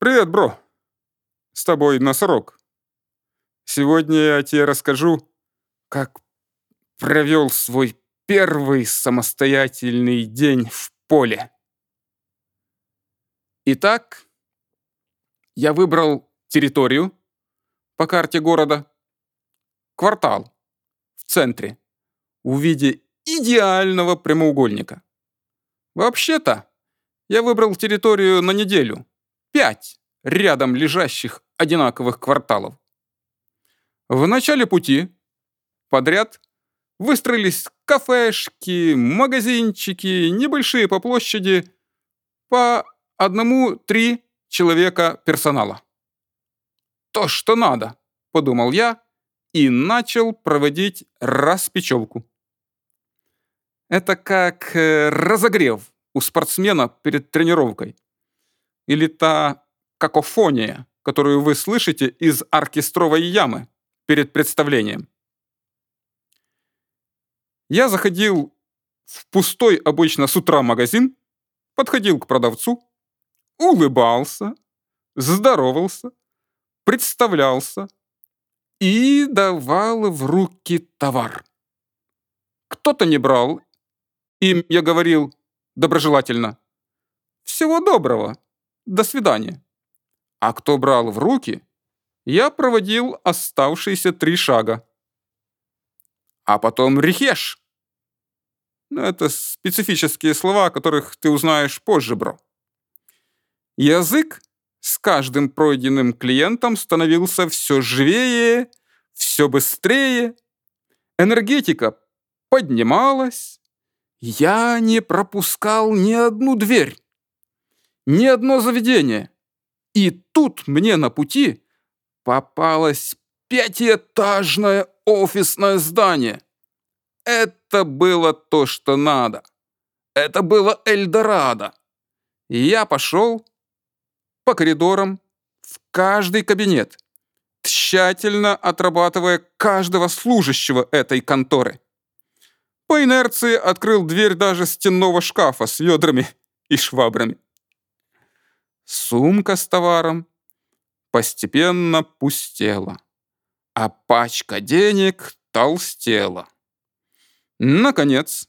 Привет, бро. С тобой носорог. Сегодня я тебе расскажу, как провел свой первый самостоятельный день в поле. Итак, я выбрал территорию по карте города, квартал в центре, в виде идеального прямоугольника. Вообще-то, я выбрал территорию на неделю, пять рядом лежащих одинаковых кварталов. В начале пути подряд выстроились кафешки, магазинчики, небольшие по площади, по одному-три человека персонала. То, что надо, подумал я и начал проводить распечевку. Это как э, разогрев у спортсмена перед тренировкой. Или та какофония, которую вы слышите из оркестровой ямы перед представлением. Я заходил в пустой обычно с утра магазин, подходил к продавцу, улыбался, здоровался, представлялся и давал в руки товар. Кто-то не брал, им я говорил доброжелательно «Всего доброго, до свидания». А кто брал в руки, я проводил оставшиеся три шага. А потом рехеш. Ну, это специфические слова, которых ты узнаешь позже, бро. Язык с каждым пройденным клиентом становился все живее, все быстрее. Энергетика поднималась. Я не пропускал ни одну дверь, ни одно заведение. И тут мне на пути попалось пятиэтажное офисное здание. Это было то, что надо. Это было Эльдорадо. я пошел по коридорам в каждый кабинет, тщательно отрабатывая каждого служащего этой конторы. По инерции открыл дверь даже стенного шкафа с ведрами и швабрами. Сумка с товаром постепенно пустела, а пачка денег толстела. Наконец,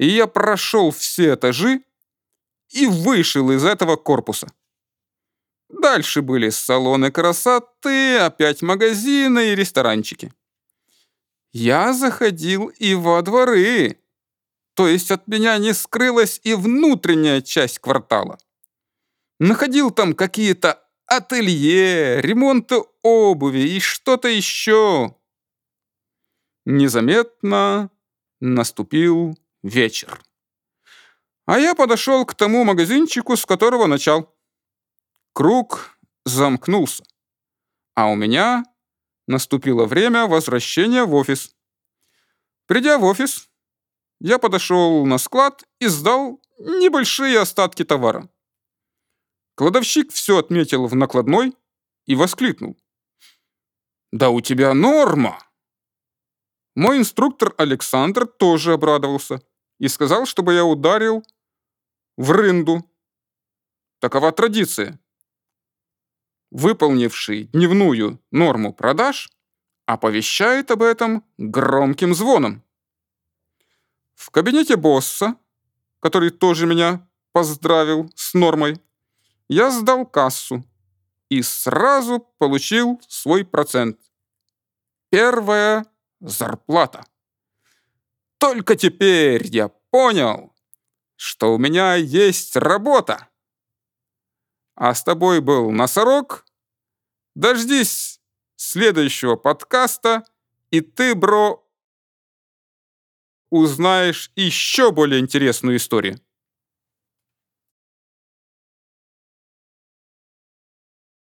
я прошел все этажи и вышел из этого корпуса. Дальше были салоны красоты, опять магазины и ресторанчики. Я заходил и во дворы, то есть от меня не скрылась и внутренняя часть квартала. Находил там какие-то ателье, ремонты обуви и что-то еще. Незаметно наступил вечер. А я подошел к тому магазинчику, с которого начал. Круг замкнулся. А у меня наступило время возвращения в офис. Придя в офис, я подошел на склад и сдал небольшие остатки товара. Кладовщик все отметил в накладной и воскликнул. «Да у тебя норма!» Мой инструктор Александр тоже обрадовался и сказал, чтобы я ударил в рынду. Такова традиция. Выполнивший дневную норму продаж оповещает об этом громким звоном. В кабинете босса, который тоже меня поздравил с нормой, я сдал кассу и сразу получил свой процент. Первая зарплата. Только теперь я понял, что у меня есть работа. А с тобой был Носорог. Дождись следующего подкаста, и ты, бро, узнаешь еще более интересную историю.